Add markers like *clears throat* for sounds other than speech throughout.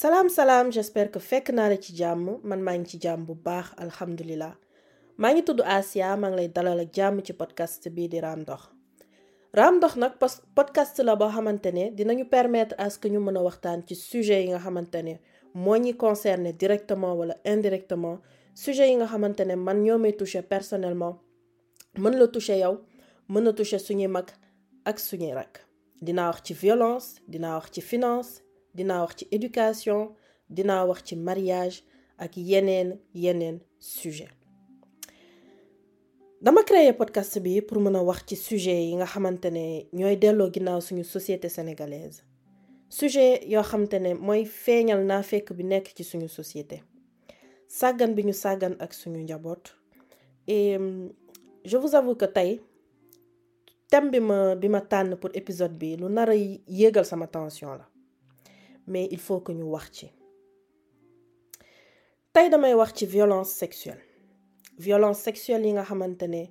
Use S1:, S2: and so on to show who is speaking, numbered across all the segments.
S1: salaam salaam j'espère que fekk naa la ci man ngi ci bu baax ngi Asia podcast bii di podcast la dinañu permettre à ce que ñu mën sujet yi nga directement wala indirectement. Sujet yi nga man ñoo may personnellement. Mën la yow mën na touché suñuy mag ak suñuy rak dinaa wax violence dinaa wax finance dinaa wax ci éducation dinaa wax ci mariage ak yeneen yeneen sujet. Dama créer podcast bi pour mën a wax ci sujet yi nga xamante ne ñooy delloo ginnaaw suñu société sénégalaise. Sujet yoo xamante ne mooy feeñal naa fekk bi nekk ci suñu société. Sàggan bi ñu sàggan ak suñu njaboot. Et je vous avoue que tey thème bi ma bi ma tànn pour épisode bi lu nar a yéegal sama tension la mais il faut que ñu wax ci. Tey damay wax ci violence sexuelle. Violence sexuelle yi nga xamante ne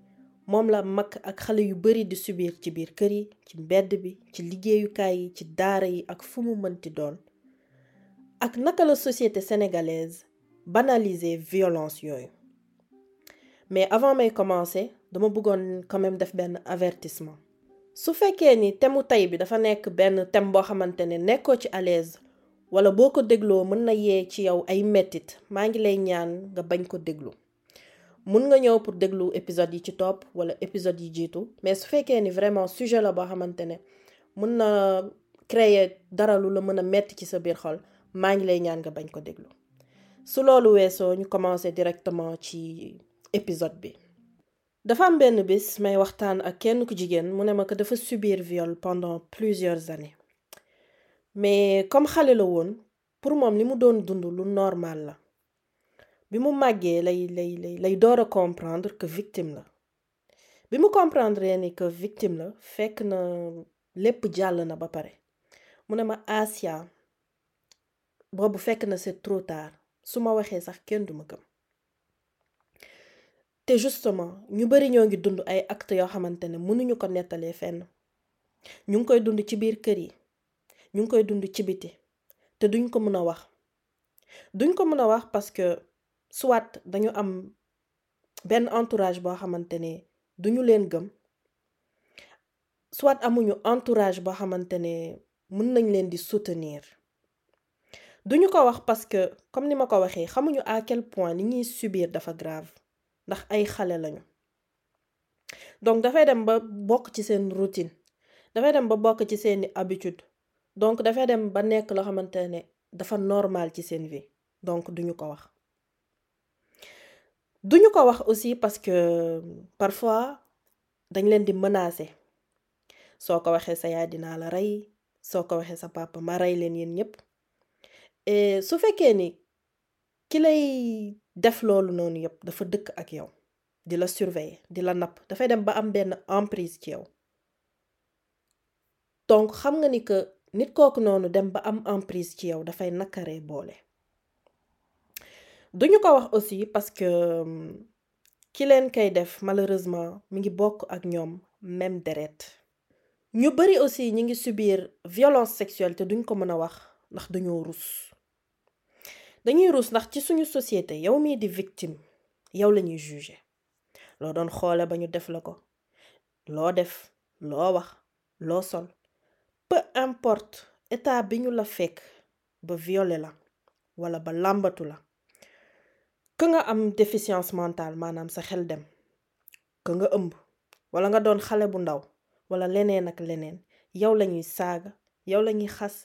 S1: la mag ak xale yu bari di subir ci biir kër yi ci mbedd bi ci liggéeyukaay yi ci daara yi ak fu mu mënti doon. Ak naka la société sénégalaise banaliser violence yooyu. Mais avant may commencer dama bëggoon quand même def benn avertissement. Su fekkee ni thème tey bi dafa nekk benn thème boo xamante ne nekkoo ci à l'aise wala boo ko dégloo mën na yee ci yow ay mettit. Maa ngi lay ñaan nga bañ ko déglu. Mun nga ñëw pour déglu épisode yi ci topp wala épisode yi jiitu mais su fekkee ni vraiment sujet la boo xamante ne mën na créer dara lu la mën a metti ci sa biir xol maa ngi lay ñaan nga bañ ko déglu. Su loolu weesoo ñu commencer directement ci épisode bi. Dafa am benn bis may waxtaan ak kenn ku jigéen mu ne ma dafa subir viol pendant plusieurs années mais comme xale la woon pour moom li mu doon dund lu normal la. Bi mu màggee lay lay lay lay door a comprendre que victime la. Bi mu comprendre ni que victime la fekk na lépp jàll na ba pare. Mu ne ma Asia boobu fekk na c'est trop tard. Su ma waxee sax kenn duma gëm. Te justement ñu bari ñoo ngi dund ay actes yoo xamante ne mënuñu ko nettalee fenn. Ñu ngi koy dund ci biir kër yi ñu ngi koy dund ci biti te duñ ko mën a wax. Duñ ko mën a wax parce que soit dañu am benn entourage boo xamante ne duñu leen gëm soit amuñu entourage boo xamante ne mën nañ leen di soutenir. Duñu ko wax parce que comme ni ma ko waxee xamuñu à quel point li ñuy subir dafa grave ndax ay xale lañu. Donc dafay dem ba bokk ci seen routine dafay dem ba bokk ci seeni habitude donc dafay dem ba nekk loo xamante ne dafa normal ci seen vie. Donc duñu ko wax. Duñu ko wax aussi parce que parfois dañ leen di menacer. Soo ko waxee sa yaay dinaa la rey soo ko waxee sa papa ma rey leen yéen ñépp. Et su fekkee ni ki lay def loolu noonu yépp dafa dëkk ak yow di la surveiller di la napp dafay dem ba am benn emprise ci yow. Donc xam nga ni que nit kooku noonu dem ba am emprise ci yow dafay nakaree boole. Duñu ko wax aussi parce que ki leen kay def malheureusement mi ngi bokk ak ñoom même deret. Ñu bari aussi ñi ngi subir violence sexuelle te duñ ko mën a wax ndax dañoo rus. Dañuy rus ndax ci suñu société yow mii di victime yow lañuy juger. Loo doon xoole ba ñu def la ko. Loo def loo wax loo sol peu importe état bi ñu la fekk ba violé la wala ba làmbatu la ka nga am déficience mentale maanaam sa xel dem ka nga ëmb wala nga doon xale bu ndaw wala leneen ak leneen yow lañuy saaga yow lañuy xas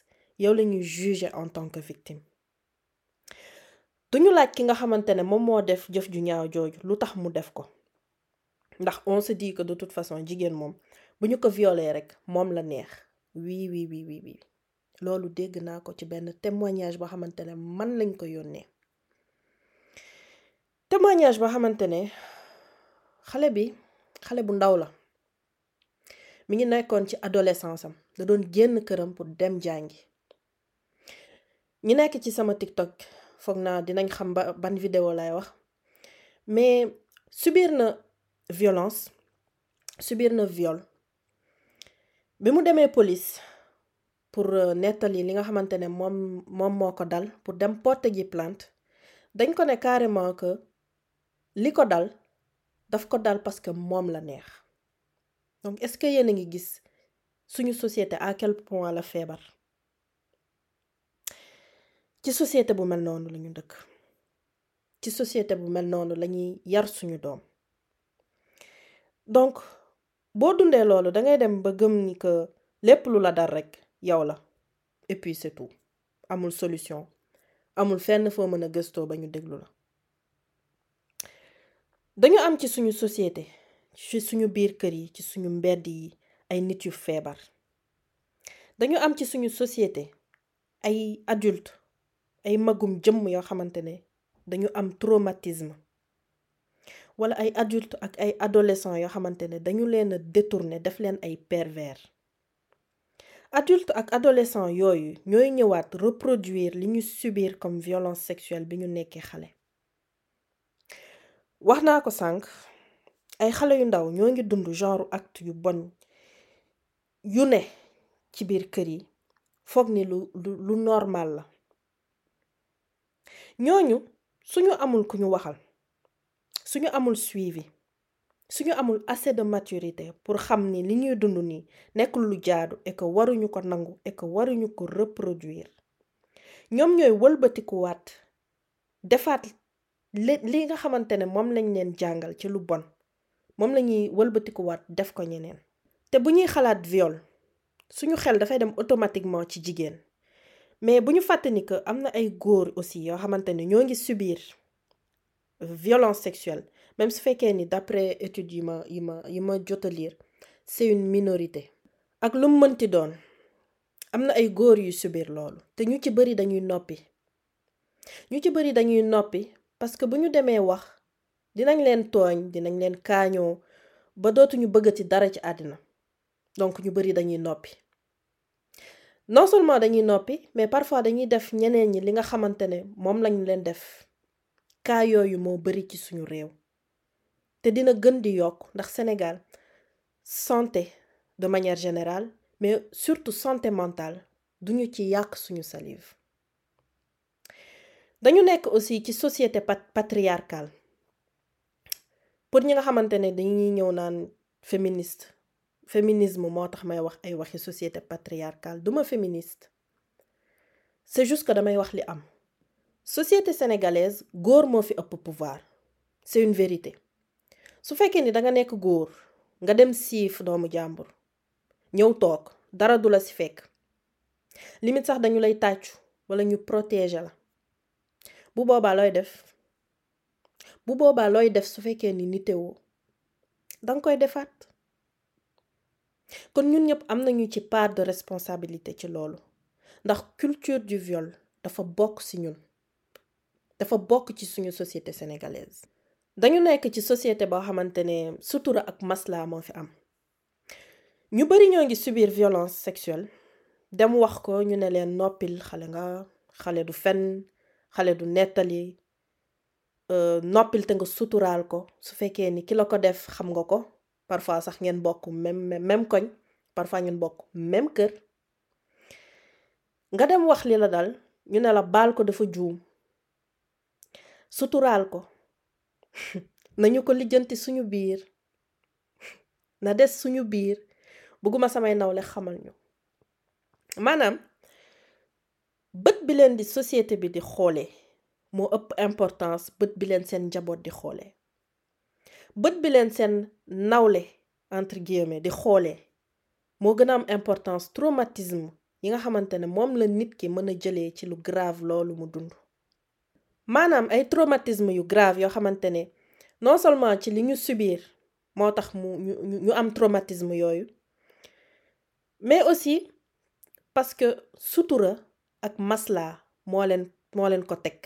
S1: yow lañuy juger en tant que victime. Duñu laaj ki nga xamante ne moom moo def jëf ju ñaaw jooju lu tax mu def ko. Ndax on se dit que de toute façon jigéen moom bu ñu ko violer rek moom la neex oui oui oui oui oui. Loolu dégg naa ko ci benn témoignage boo xamante ne man lañ ko yónnee. Témoignage boo xamante ne xale bi xale bu ndaw la. Mi adolescence am. Da doon génn këram pour dem jàngi. Ñi nekk ci TikTok foog naa dinañ xam ba ban vidéo lay wax. Mais subir na violence subir na viol bi mu demee police pour nettali li nga xamante ne moom moom moo ko dal pour dem porter ji plainte dañ ko ne carrément que li ko dal daf ko dal parce que moom la neex. Donc est-ce que yéen a ngi gis suñu société à quel point la feebar? Ci société bu mel noonu lañu dëkk. Ci société bu mel noonu lañuy yar suñu doom. Donc boo dundee loolu dangay dem ba gëm ni que lépp lu et puis c'est tout. Amul solution. Amul fenn foo mën a gëstoo ba ñu am ci société ci suñu biir kër yi ci suñu mbedd yi ay nit yu feebar. Am ci société ay adulte ay magum jëmm yoo xamante ne dañu am traumatisme wala ay adulte ak ay adolescents yoo xamante ne dañu leen a détourné def leen ay pervers. Adulte ak adolescent yooyu ñooy ñëwaat reproduire li ñu subir comme violence sexuelle bi ñu nekkee xale. Wax naa ko sànq ay xale yu ndaw ñoo ngi dund genre acte yu bon yu ne ci biir kër yi foog ni lu lu normal la. Ñooñu suñu amul ku ñu waxal suñu amul suivi suñu amul assez de maturité pour xam ni li ñuy dund nii nekkul et que waruñu ko nangu et que waruñu ko reproduire. Ñoom ñooy wëlbatikuwaat defaat li nga xamante ne moom lañ leen jàngal ci lu bon moom lañuy wëlbatikuwaat def ko ñeneen. Te bu ñuy automatiquement mais bu ñu fàtte ni que aussi yoo xamante ne subir violence sexuelle. Même su fekkee d'après études yi ma yi ma ma lire c'est une minorité. Ak lu mënti doon am ay góor yu subir loolu. Te ñu ci dañuy noppi. Ñu ci parce que bu ñu demee wax dinañ leen tooñ dinañ leen kaañoo ba dootuñu bëggati dara ci àddina. Donc ñu dañuy non seulement dañuy noppi mais parfois dañuy def ñeneen ñi li nga def kaa yooyu moo bari ci suñu réew. Te dina gën di yokk ndax Sénégal santé de manière générale mais surtout santé mentale duñu ci yàq suñu salive. Dañu nekk aussi ci société patriarcale. Pour ñi nga xamante ne dañuy ñëw naan féministe féminisme moo tax may wax ay waxi société patriarcale duma féministe. C'est juste que damay wax li am société sénégalaise góor moo pouvoir. C'est une vérité. Su ni danga nekk góor nga dem siif doomu jàmbur ñëw toog dara du la ci fekk. Limite sax dañu lay tàccu wala ñu protéger la. Bu boobaa looy def? Bu boobaa looy def su ni nitewoo? Danga koy defaat. Kon ñun ñëpp am nañu part de responsabilité ci loolu. Ndax culture du viol dafa bokk ñun dafa bokk ci suñu société sénégalaise. Dañu nekk ci société boo xamante ne sutura ak masla moo fi am. Ñu bari ñoo ngi subir violence sexuelle. Dem wax ko ñu ne leen noppil xale nga xale du fen xale du nettali. Noppil te nga suturaal ko. Su fekkee ni ki la ko def xam nga ko. Parfois sax ngeen bokk même même koñ. Parfois ngeen bokk même kër. Nga dem wax li la dal. Ñu ne la baal ko dafa suturaal ko. *laughs* Nañu ko lijjanti suñu biir. *laughs* Na des suñu biir. Bëgguma samay nawle xamal ñu. Maanaam bët bi leen di société bi di xoolee moo ëpp importance bët bi leen seen njaboot di xoolee bët bi leen seen nawle entre guillemets di xoolee moo gën a am importance traumatisme yi nga xamante ne moom la nit ki mën a jëlee ci lu grave loolu mu dund. Maanaam ay traumatisme yu grave yoo xamante ne non seulement ci li ñu subir moo tax mu ñu ñu am traumatisme yooyu mais aussi parce que sutura ak masla moo leen moo leen ko teg.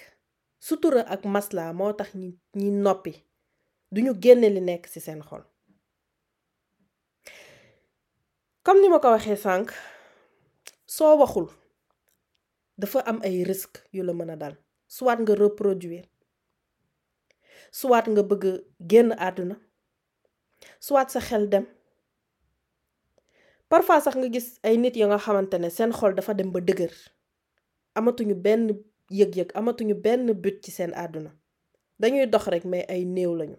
S1: Sutura ak masla moo tax ñi ñi noppi duñu génne li nekk ci seen xol. Comme ni ma ko waxee sànq soo waxul dafa am ay risques yu la mën a dal soit nga reproduire. Soit nga bëgg génn àdduna. Soit sa xel dem. Parfois sax nga gis ay nit ya nga xamante ne seen xol dafa dem ba dëgër. Amatuñu benn yëg-yëg amatuñu benn but ci seen àdduna. Dañuy dox rek mais ay néew lañu.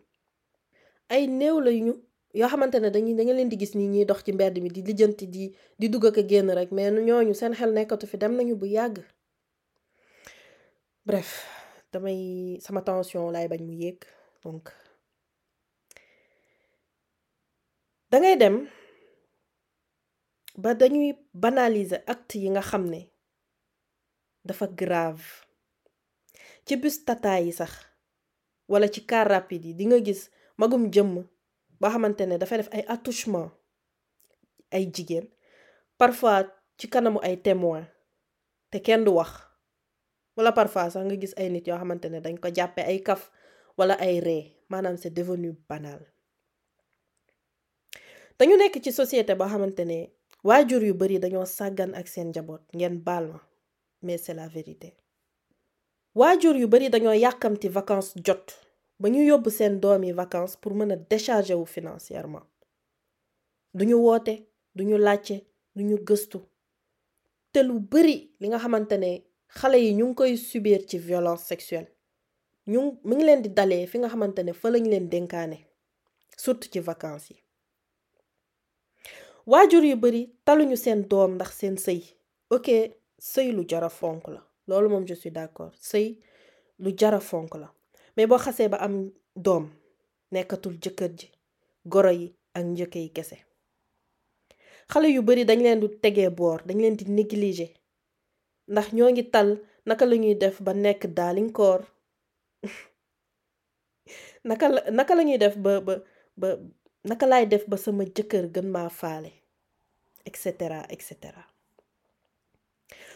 S1: Ay néew lañu yoo xamante ne dañuy leen di gis nii ñuy dox ci mbedd mi di lijjanti di di dugg ak a génn rek mais ñooñu seen xel nekkatu dem nañu bu bref damay sama tension laay bañ mu yéeg donc dangay dem ba dañuy banaliser acte yi nga xam ne dafa grave. Ci bus tata yi sax wala ci car rapide yi di nga gis magum jëmm boo xamante ne dafa def ay attouchement ay jigéen parfois ci kanamu ay témoin te kenn du wax. Wala parfois sax nga gis ay nit yoo xamante ne dañ ko jàppe ay kaf wala ay ree maanaam c'est devenu banal. Dañu nekk ci société boo xamante ne waajur yu bari dañoo sàggan ak seen njaboot ngeen baal ma mais c'est la vérité. Waajur yu bari dañoo yàkkamti vacances jot ba ñu yóbbu seen doom yi vacances pour mën a décharger wu financièrement. Duñu woote duñu laajte duñu gëstu. Te lu bari li nga xamante ne xale yi ñu ngi koy subir ci violence sexuelle. Ñu mu ngi leen di dalee fi nga xamante ne fa lañ leen dénkaane surtout ci vacances yi. Waajur yu bari taluñu seen doom ndax seen sëy. Ok sëy lu jara fonk la. Loolu moom je suis d'accord. Sëy lu jara fonk la. Mais boo xasee ba am doom nekkatul jëkkër ji goro yi ak njëkke yi kese. Xale yu bari dañ leen du tegee boor dañ leen di négliger. Ndax ñoo ngi tal naka la ñuy def ba nekk daalinkoor *laughs* naka def ba ba ba naka laay def ba sama jëkkër gën maa faale? Et cetera et cetera.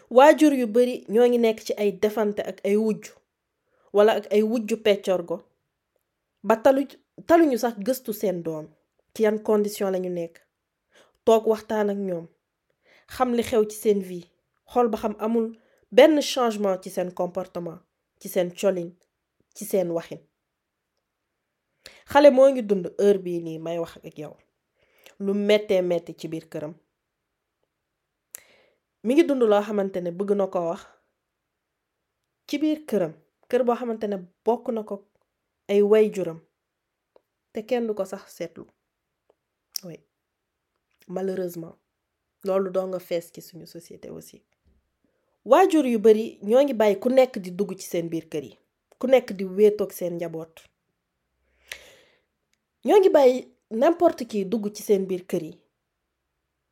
S1: Waajur yu bari ñoo ngi nekk ci ay defante ak ay wujj wala ak ay wujju peccorgo ba talu taluñu sax gëstu seen doom ci yan condition lañu nekk. Toog waxtaan ak ñoom xam xool ba xam amul benn changement ci seen comportement ci seen colin ci seen waxin xale moo ngi dund heure bii nii may wax ak yow lu mettee metti ci biir këram mi ngi dund loo xamante ne bëgg na ko wax ci biir këram kër boo xamante ne bokk na ko ay waajuram te kenn du ko sax seetlu oui malheureusement loolu doo nga fees ci suñu société aussi waajur yu bari ñoo ngi bàyyi ku nekk di dugg ci seen biir kër yi ku nekk di wéetoog seen njaboot. Ñoo ngi bàyyi n'importe qui dugg ci seen biir kër yi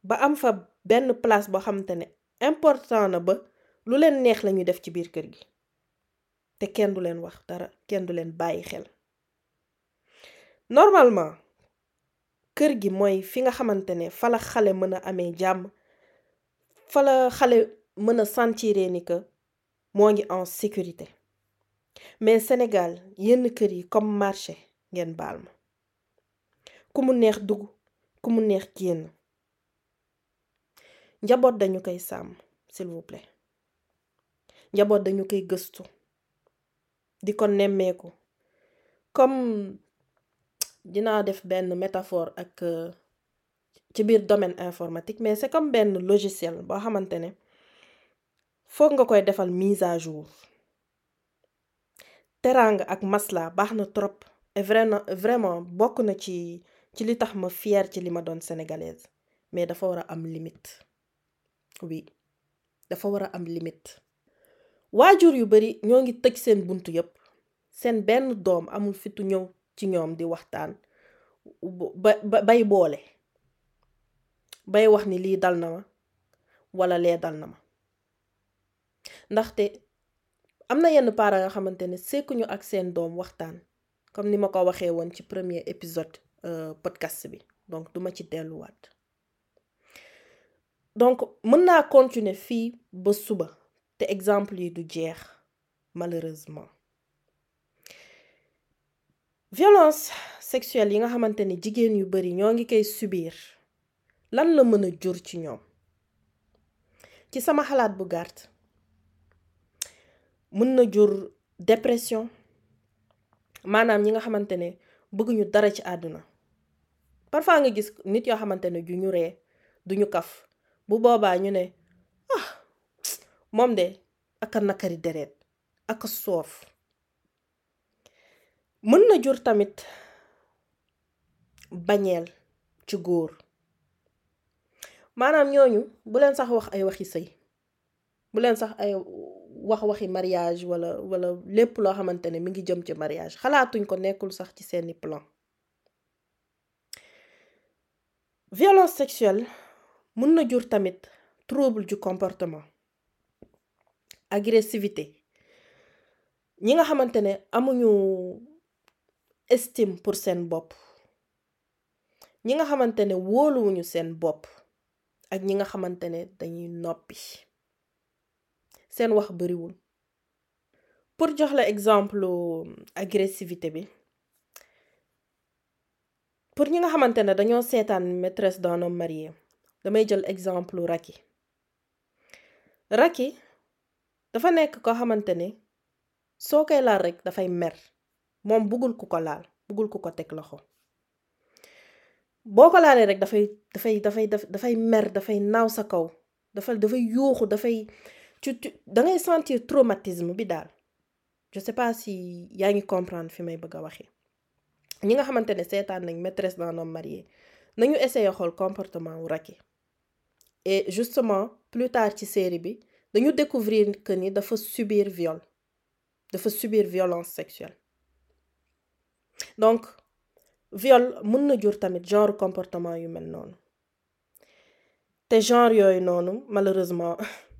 S1: ba am fa benn place boo xamante ne important na ba lu leen neex lañuy def ci biir kër gi. Te kenn du leen wax dara kenn du leen bàyyi xel. Normalement kër gi mooy fi nga xamante ne fa la xale mën a amee jàmm fa la xale mën a sentiree ni que moo ngi en sécurité. Mais Sénégal yenn kër yi comme marché ngeen baal ma. Ku mu neex dugg ku mu neex génn. Njaboot dañu koy sàmm s'il vous plaît. Njaboot dañu koy gëstu di ko nemmeeku. Comme dinaa def benn métaphore ak ci biir domaine informatique mais c'est comme benn logiciel boo xamante ne foog nga koy defal mise à jour. Teraanga ak masla baax na trop et vraiment vraiment bokk na ci ci li tax ma fier ci li ma doon sénégalaise. Mais dafa war a am limite. Oui dafa war a am limite. Waajur yu bari ñoo ngi tëj seen buntu yépp. Seen benn doom amul fitu ñëw ci ñoom di waxtaan. Ba bay boole. Bay wax ni lii dal na ma wala lee dal na ma ndaxte am na yenn parents nga xamante ne sekkuñu ak seen doom waxtaan comme ni ma ko waxee woon ci premier épisode podcast bi. Donc duma ci delluwaat. Donc mën naa continuer fii ba suba te exemple yi du jeex malheureusement. Violence sexuelle yi nga xamante ne jigéen yu bari ñoo ngi koy subir lan la mën a jur ci ñoom? Ci sama xalaat bu gàtt mën na jur dépression maanaam ñi nga xamante ne bëgguñu dara ci àdduna. Parfois nga gis nit yoo xamante ne ju ñu ree duñu kaf bu boobaa ñu ne ah moom de aka nakari deret aka soof. Mën na jur tamit bañeel ci góor. Maanaam ñooñu bu leen sax wax ay waxi sëy bu sax ay wax waxi mariage wala wala lépp loo xamante ne mi ngi jëm ci mariage xalaatuñ ko nekkul sax ci seeni plan. Violence sexuelle mën na jur tamit trouble du comportement agressivité. Ñi nga xamante ne amuñu estime pour seen bopp ñi nga xamante ne wóoluwuñu seen bopp ak ñi nga xamante ne dañuy noppi seen wax bariwul. Pour jox la exemple agressivité pour ñi nga xamante ne dañoo seetaan maîtresse d'un homme marié damay jël exemple Racky Racky dafa nekk xamante ne soo koy laal rek mer. Moom ku ko laal ku ko teg loxo. Boo mer dafay naaw sa kaw. Dafa tu da ngay sentir traumatisme bi daal. Je sais pas si yaa ngi comprendre fi may bëgg a waxee. Ñi nga xamante ne seetaan nañ maîtresse d'un homme marié nañu essayer xool comportement wu Racky. Et justement plus tard ci série bi dañu découvrir que ni dafa subir viol. Dafa subir violence sexuelle. Donc viol mën na jur tamit genre comportement yu mel noonu. Te genre yooyu noonu malheureusement *laughs*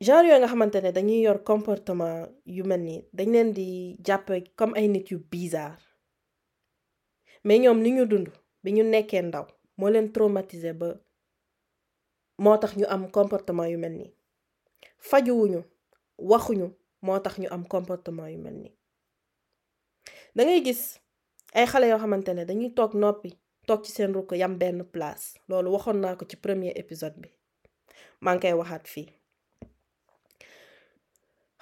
S1: genre yooyu nga xamante dañuy comportement yu mel comme bizarre. Mais ñoom ñu dund bi ñu nekkee traumatisé ba moo comportement yu mel fajuwuñu comportement yu mel da ngay gis ay xale yoo dañuy toog noppi toog ci seen rukk yam benn place. Premier épisode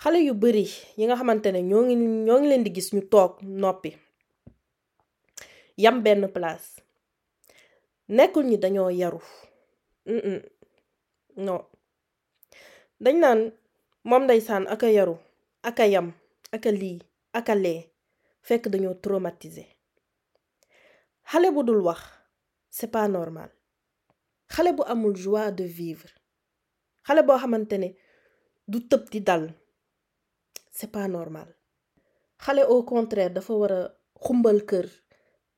S1: xale yu bari yi nga xamante ne ñoo ngi ñoo ngi leen di gis ñu toog noppi yam benn place. Nekkul ñi dañoo yaru. Non. Dañ naan moom ndeysaan aka yaru aka yam aka lii aka lee fekk dañoo traumatisé. Xale bu dul c'est pas normal. Xale bu amul joie de vivre. Xale boo xamante ne du tëb di dal c'est pas normal. Xale au contraire dafa war a xumbal kër.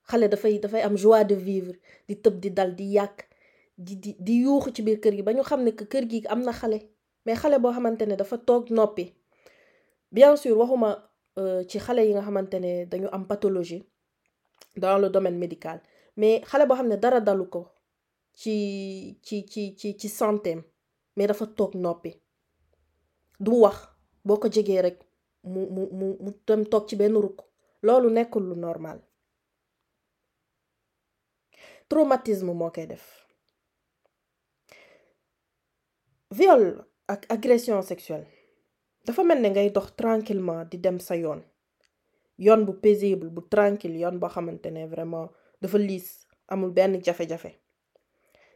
S1: Xale dafay dafay am joie de vivre di tëb di dal di yàq di di di yuuxu ci biir kër gi ba ñu que kër gi am na xale mais xale boo xamante ne dafa toog noppi. Bien sûr waxuma ci xale yi nga xamante ne dañu am pathologie dans le domaine médical. Mais xale boo xam ne dara dalu ko ci ci ci ci ci santéem mais dafa toog noppi. Du wax boo ko rek mu mu mu mu dem toog ci benn rukk. Loolu nekkul lu normal. Traumatisme moo koy def. Viol ak agression sexuelle. Dafa mel ne ngay dox tranquillement di dem sa yoon. Yoon bu paisible bu tranquille yoon boo xamante ne vraiment dafa liis amul benn jafe-jafe.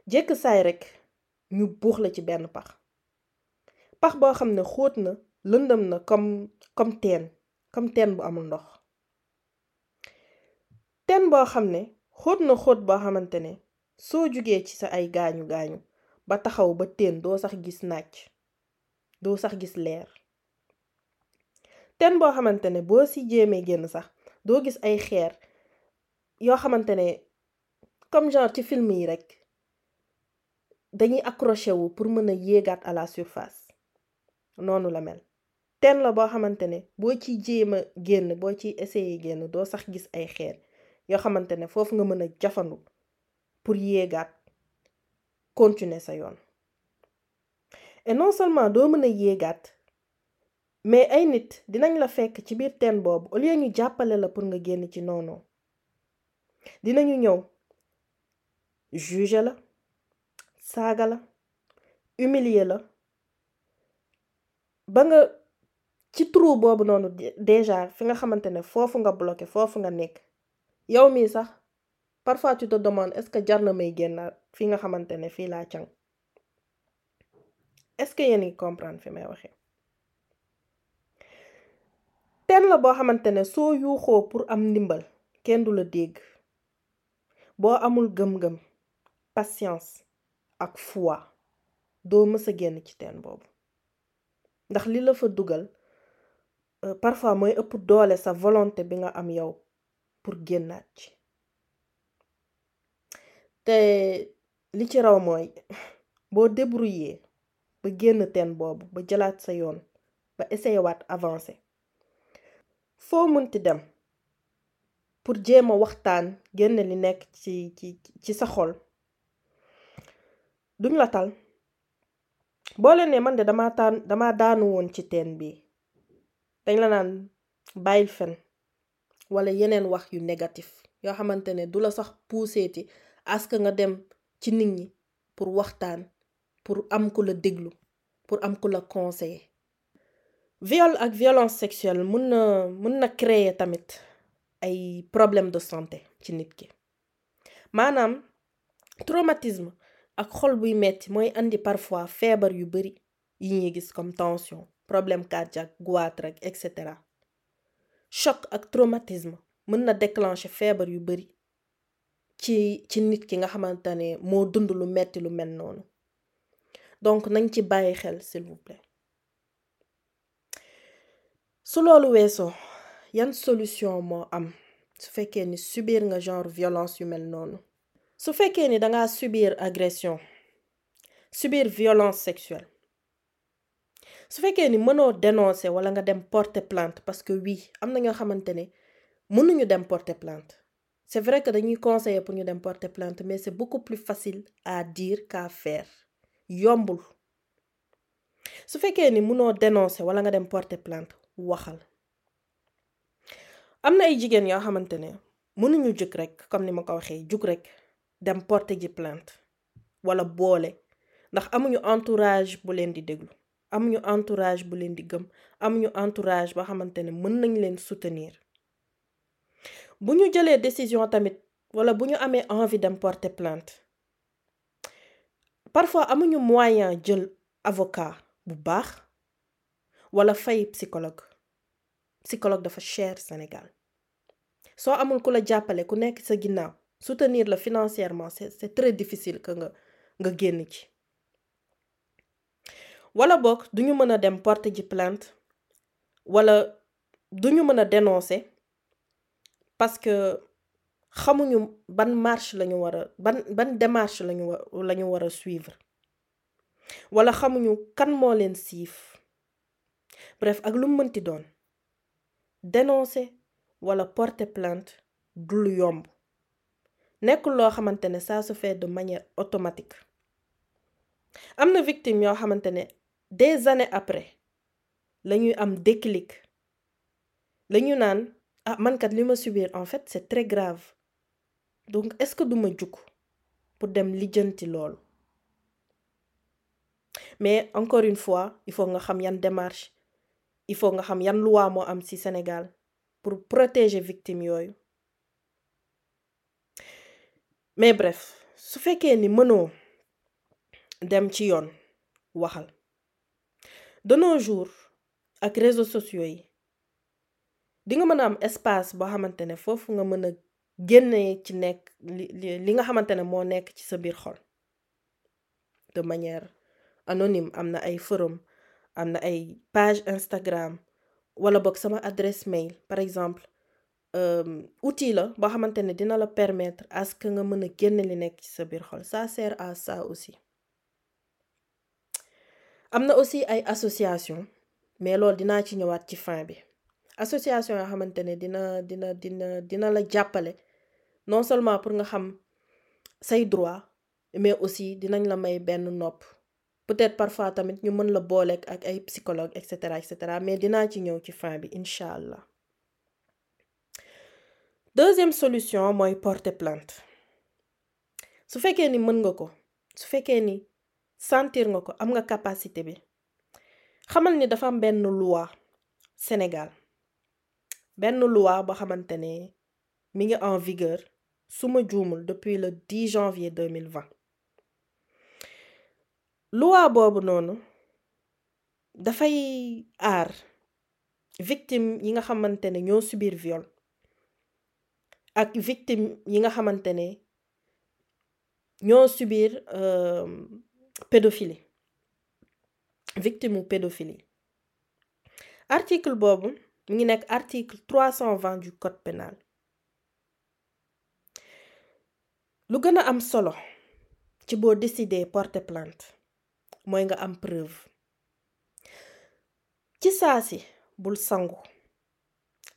S1: Jekk saay rek ñu buux la ci benn pax. Pax boo xam ne xóot na lëndëm na comme comme teen comme teen bu amul ndox. Teen boo xam ne xóot na xóot boo xamante ne soo jugee ci sa ay gaañu gaañu ba taxaw ba teen doo sax gis naaj doo sax gis leer. Teen boo xamante ne boo si jéemee génn sax doo gis ay xeer yoo xamante ne comme genre ci film yi rek dañuy accroché wu pour mën a yéegaat à la surface. Noonu la mel. Teen la boo xamante doo sax gis ay xeer nga jafandu pour continuer sa yoon. Et non seulement mais ay nit dinañ la fekk ci biir teen boobu au lieu ñu la pour nga génn ci dinañu juger la la humilier la ba nga ci trou boobu noonu déjà fi nga xamante ne foofu nga bloqué foofu nga nekk yow mii sax parfois tu te demandes est-ce que jar na may génnaat fi nga xamante ne fii laa càng est-ce que yéen ngi comprendre fi may waxee? Teen la boo xamante ne soo yuuxoo pour am ndimbal kenn du la dégg. Boo amul gëm-gëm patience ak foi doo mës a génn ci teen boobu. Ndax li la fa dugal parfois mooy ëpp doole sa volonté bi nga am yow pour génnaat ci. Te li ci raw mooy *laughs* boo débrouillé ba génn teen boobu ba jëlaat sa yoon ba essayé avancé foo mënti dem pour jéem a waxtaan génn li nekk ci ci ci sa xol duñ la tal. Boo leen man de dama taan dama daanu woon ci teen bi dañ la naan bàyyil fen wala yeneen wax yu négatif yoo xamante ne du la sax puuseeti aska nga dem ci nit ñi pour waxtaan pour am ku la déglu pour am ku la conseiller. Viol ak violence sexuelle mun na mun na créer tamit ay problème de santé ci nit ki. Maanaam traumatisme ak xol buy metti mooy andi parfois feebar yu bari yi ñuy gis comme tension problème cardiaque goitre ak et cetera. Choc ak traumatisme mën na déclencher feebar yu bari ci ci nit ki nga xamante ne moo dund lu metti lu mel noonu. Donc nañ ci bàyyi xel s'il vous plaît. Su loolu weesoo yan solution moo am su fekkee ni subir nga genre violence yu mel noonu? Su fekkee ni dangaa subir agression subir violence sexuelle su fekkee ni mënoo dénoncer wala nga dem porter plainte parce que oui am na ñoo xamante ne mënuñu dem porter plainte. C'est vrai que dañuy conseiller pour ñu dem porter plainte mais c'est beaucoup plus facile à dire qu'à faire. Yombul. Su fekkee ni mënoo dénoncer wala nga dem porter plainte waxal. Am na ay jigéen yoo xamante ne mënuñu jug rek comme ni ma ko waxee jug rek dem porter ji plainte wala boole ndax amuñu entourage bu leen di déglu amuñu entourage bu leen di gëm amuñu entourage boo xamante mën nañ leen soutenir. Bu ñu jëlee décision tamit wala bu ñu amee envie dem porter plainte parfois amuñu moyen jël avocat bu baax wala fay psychologue. Psychologue dafa cher Sénégal. Soo amul ku la jàppale ku nekk sa ginnaaw soutenir la financièrement c'est c'est très difficile que nga nga génn ci wala boog duñu mën a dem porter ji plainte wala duñu mën a dénoncer parce que xamuñu ban marche lañu war a ban ban démarche lañu war lañu war a suivre. Wala xamuñu kan moo leen siif. Bref ak lu mënti doon dénoncer wala porter plainte du lu yomb. Nekkul loo xamante ne ça se fait de manière automatique. Am na victime yoo xamante ne des années après lañuy am déclic. Lañu naan ah mankat li ma subir en fait c'est très grave. Donc est-ce que duma jug pour dem lijjanti mais encore une fois il faut nga xam yan démarche il faut nga xam yan loi moo am ci Sénégal pour protéger victime yooyu. Mais bref su fekkee ni mënoo dem ci yoon waxal de nos jours ak réseaux sociaux yi di nga mën a am espace boo xamante ne foofu nga mën a génne ci nekk li li nga xamante ne moo nekk ci sa biir xol. De manière anonyme am na ay forum am na ay page Instagram wala boog sama adresse mail. Par exemple outil la boo xamante ne dina la permettre à ce que nga mën a génne li nekk ci sa biir xol. Ça sert à ça aussi am aussi ay association mais loolu dinaa ci ñëwaat ci fin bi. Association yoo xamante dina dina dina dina la jàppale non seulement pour nga xam say droit mais aussi dinañ la may benn nopp. Peut-être parfois tamit ñu mën la booleek ak ay psychologue et cetera et cetera mais dinaa ci ñëw ci fin bi incha deuxième solution mooy porter plainte. Su fekkee ni mën nga ko su fekkee ni sentir nga ko am nga capacité bi. Xamal ni dafa am benn loi Sénégal. Benn loi boo xamante ne mi ngi en vigueur su ma juumul depuis le 10 janvier 2020 loi boobu noonu dafay aar victime yi nga xamante ne ñoo subir viol ak victime yi nga xamante ne ñoo subir euh, pédophilie. Victime u pédophilie. Article boobu nekk article 320 du code pénal. Lu gën am solo ci boo décider porter plainte mooy nga am preuve. Ci si bul sangu.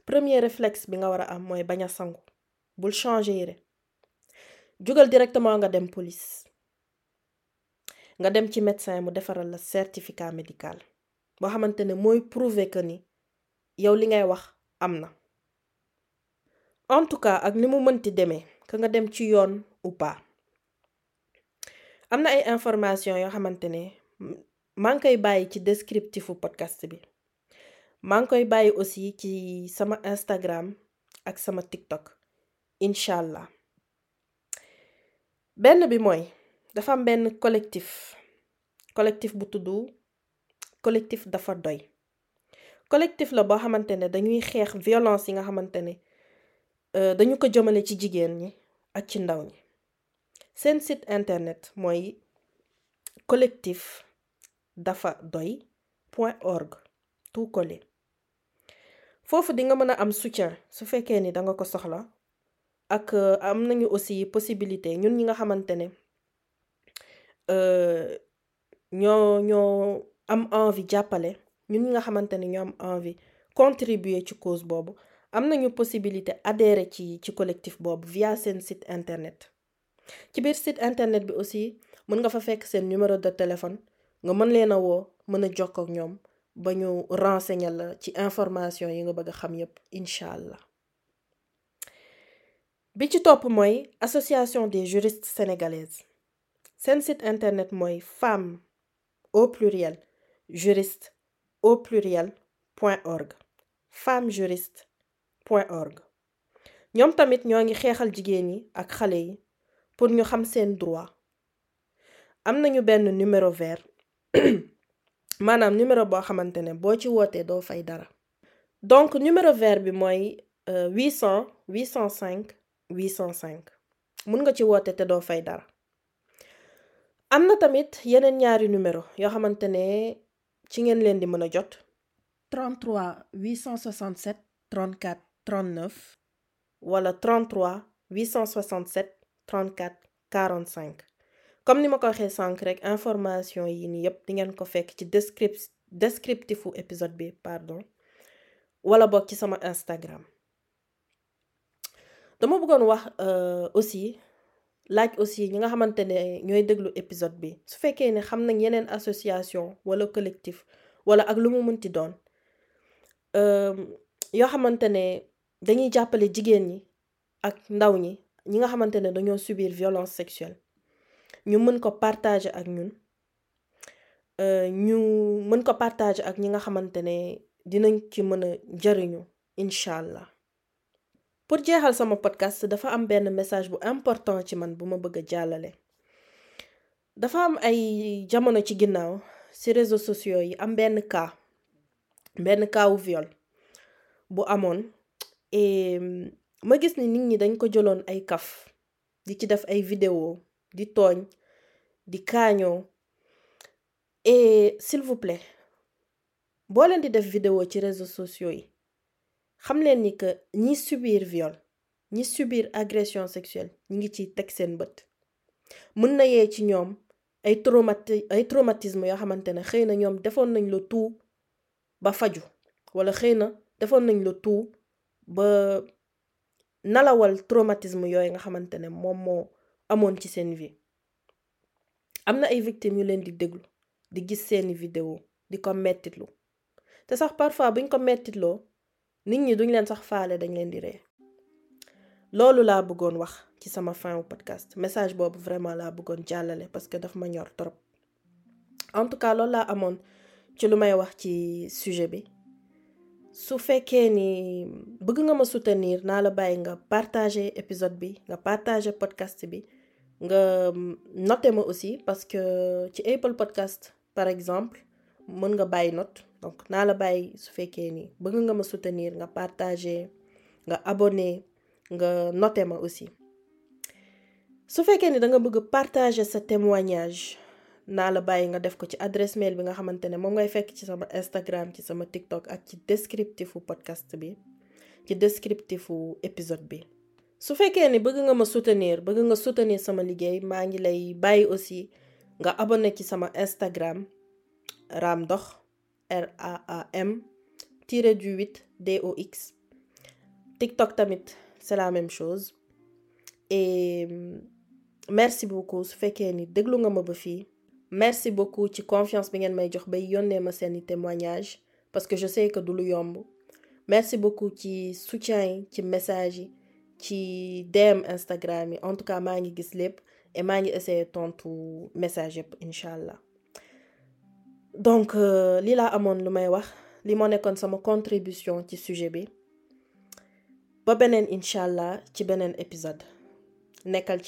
S1: Premier réflexe bi nga war a am bul changer yére. Directement nga dem police nga dem ci médecin mu defaral la certificat médical boo xamante ne mooy prouver que ni yow li ngay wax am na. En tout cas ak ni mu mënti demee ka nga dem ci yoon ou pas. Am na ay information yoo xamante ne maa ngi koy bàyyi ci descriptifu podcast bi. Maa ngi koy bàyyi aussi ci sama Instagram ak sama TikTok incha allah. Benn bi mooy dafa am benn collectif collectif bu tudd collectif dafa doy. Collectif la boo xamante ne dañuy xeex violence yi nga xamante ne dañu ko jëmale ci jigéen ñi ak ci ndaw ñi. Seen site internet mooy collectif dafa doy point org tout collé. Foofu di nga mën a am soutien su fekkee ni danga ko soxla ak am nañu aussi possibilité ñun ñi nga xamante ne ñoo ñoo am envie jàppale. Ñun ñi nga xamante ne ñoo am envie contribuer ci cause boobu am nañu possibilité adhérer ci ci collectif boobu via seen site internet. Ci biir site internet bi aussi mën nga fa fekk seen numéro de téléphone nga mën leen a woo mën a jokkoo ñoom ba ñu renseigner la ci information yi nga bëgg xam yépp incha allah. Bi ci topp mooy association des juristes sénégalaises. Seen site internet mooy femme au pluriel juriste au pluriel point org femme juriste point org. Ñoom tamit ñoo ngi xeexal jigéen ñi ak yi pour ñu xam seen droit. Am nañu benn numéro vert *clears throat* maanaam numéro boo xamante ne boo ci wootee doo fay dara. Donc numéro vert bi mooy 800 805 805 mun nga ci woote te doo fay dara am na tamit yeneen ñaari numéro yoo xamante ne ci ngeen leen di mën a jot. 33 867 34 39 wala 33 867 34 45 comme ni ma ko waxee sànq rek information yi ni yépp di ngeen ko fekk ci descrip descriptifu épisode bi pardon wala boog ci sama Instagram. Dama bëggoon wax aussi laaj aussi ñi nga xamante ne ñooy épisode bi. Su fekkee ne xam nañ yeneen association wala collectif wala ak lu mu mënti doon yoo xamante ne dañuy jàppale jigéen ñi ak ndaw ñi ne subir violence sexuelle. Ñu mën ko partager ak ñun ñu mën partager ak ñi nga xamante ne dinañ pour jeexal sama podcast dafa am benn message important ci man bu ma bëgg a jàllale. Dafa am ay jamono ci réseaux sociaux yi am benn cas benn cas wu viol bu amoon. Et ma gis ni nit ñi dañ ko jëloon vidéo di tooñ di kaañoo. Et s'il vous plaît boo leen di def vidéo ci réseaux sociaux xam leen ni que ñi subir viol ñi subir agression sexuelle ñi ngi ciy teg seen bët. Mën na yee ci ñoom ay traumati ay traumatisme yoo xamante ne xëy na ñoom defoon nañ la tout ba faju wala xëy na defoon nañ la tout ba nalawal traumatisme yooyu nga xamante ne moom moo amoon ci seen vie. Am na ay victimes yu leen di déglu di gis seeni vidéo di ko mettitlu te sax parfois buñ ko mettitloo nit ñi duñ leen sax faale dañ leen di ree. Fin podcast. Message boobu vraiment laa bëggoon parce que daf en tout cas loolu laa amoon ci lu may wax sujet bi. Soutenir naa la nga partager épisode bi nga partager podcast bi nga ma aussi parce que ci Apple podcast par exemple mën nga note donc naa la bàyyi su fekkee ni bëgg nga ma soutenir nga partager nga abonné nga noter ma aussi. Su fekkee ni da nga partager sa témoignage naa la bàyyi nga def ko ci adresse mail bi nga xamante ne moom ngay fekk ci sama Instagram ci sama TikTok ak ci descriptifu podcast bi ci descriptifu épisode bi. Su fekkee ni bëgg nga ma soutenir bëgg nga soutenir sama liggéey maa ngi lay aussi nga abonné ci sama Instagram Ram Dox R A A M tiré du 8 D O X TikTok tamit c'est la même chose et merci beaucoup su fekkee ni déglu nga ma ba merci beaucoup ci confiance bi ngeen may jox bay yónnee témoignage parce que je sais que du lu merci beaucoup ci soutien yi ci message yi ci DM Instagram en tout cas maa ngi gis et maa ngi essayer tontu message yëpp incha allah donc lii laa amoon lu may wax li contribution ci sujet bi. Ba beneen incha allah ci beneen épisode. Nekkal